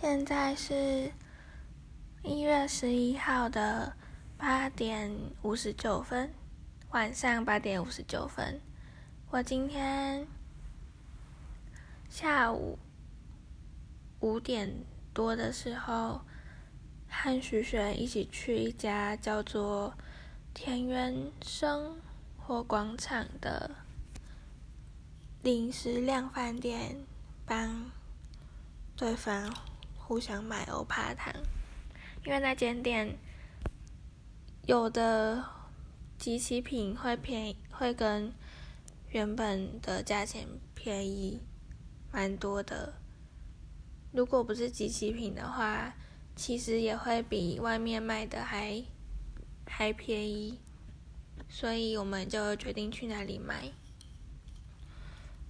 现在是一月十一号的八点五十九分，晚上八点五十九分。我今天下午五点多的时候，和徐璇一起去一家叫做田园生活广场的零食量饭店，帮对方不想买欧帕糖，因为那间店有的集齐品会便宜，会跟原本的价钱便宜蛮多的。如果不是集齐品的话，其实也会比外面卖的还还便宜，所以我们就决定去那里买。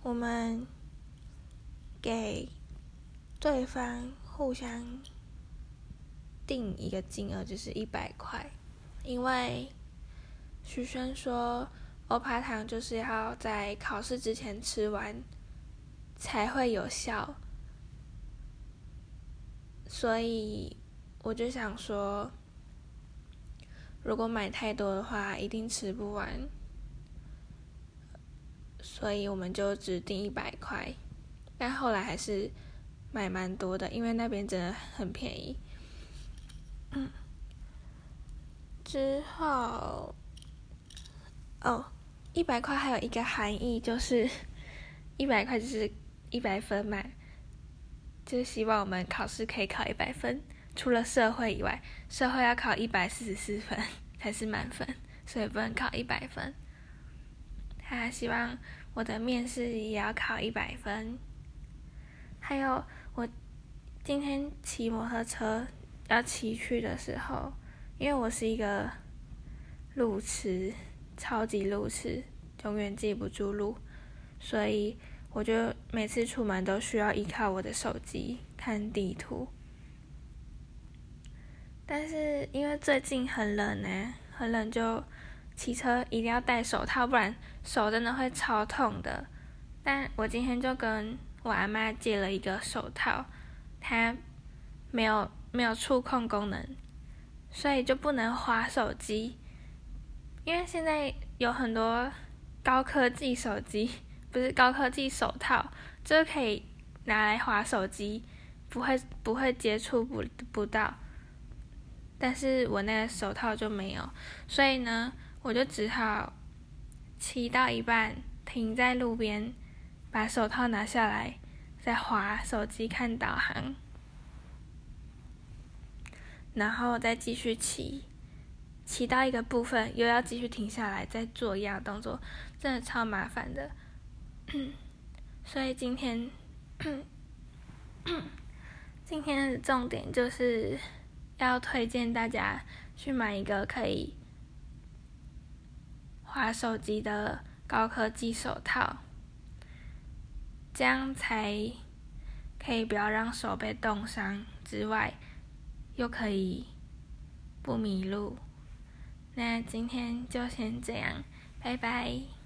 我们给对方互相定一个金额，就是一百块，因为徐轩说。欧帕糖就是要在考试之前吃完才会有效，所以我就想说，如果买太多的话，一定吃不完，所以我们就只定一百块，但后来还是买蛮多的，因为那边真的很便宜。之后，哦。一百块还有一个含义，就是一百块就是一百分嘛，就是希望我们考试可以考一百分。除了社会以外，社会要考一百四十四分才是满分，所以不能考一百分。他希望我的面试也要考一百分。还有我今天骑摩托车要骑去的时候，因为我是一个路痴。超级路痴，永远记不住路，所以我就每次出门都需要依靠我的手机看地图。但是因为最近很冷呢，很冷就骑车一定要戴手套，不然手真的会超痛的。但我今天就跟我阿妈借了一个手套，它没有没有触控功能，所以就不能划手机。因为现在有很多高科技手机，不是高科技手套，就是可以拿来划手机，不会不会接触不不到。但是我那个手套就没有，所以呢，我就只好骑到一半停在路边，把手套拿下来，再滑手机看导航，然后再继续骑。骑到一个部分，又要继续停下来，再做一样动作，真的超麻烦的。所以今天，今天的重点就是要推荐大家去买一个可以滑手机的高科技手套，这样才可以不要让手被冻伤，之外又可以不迷路。那今天就先这样，拜拜。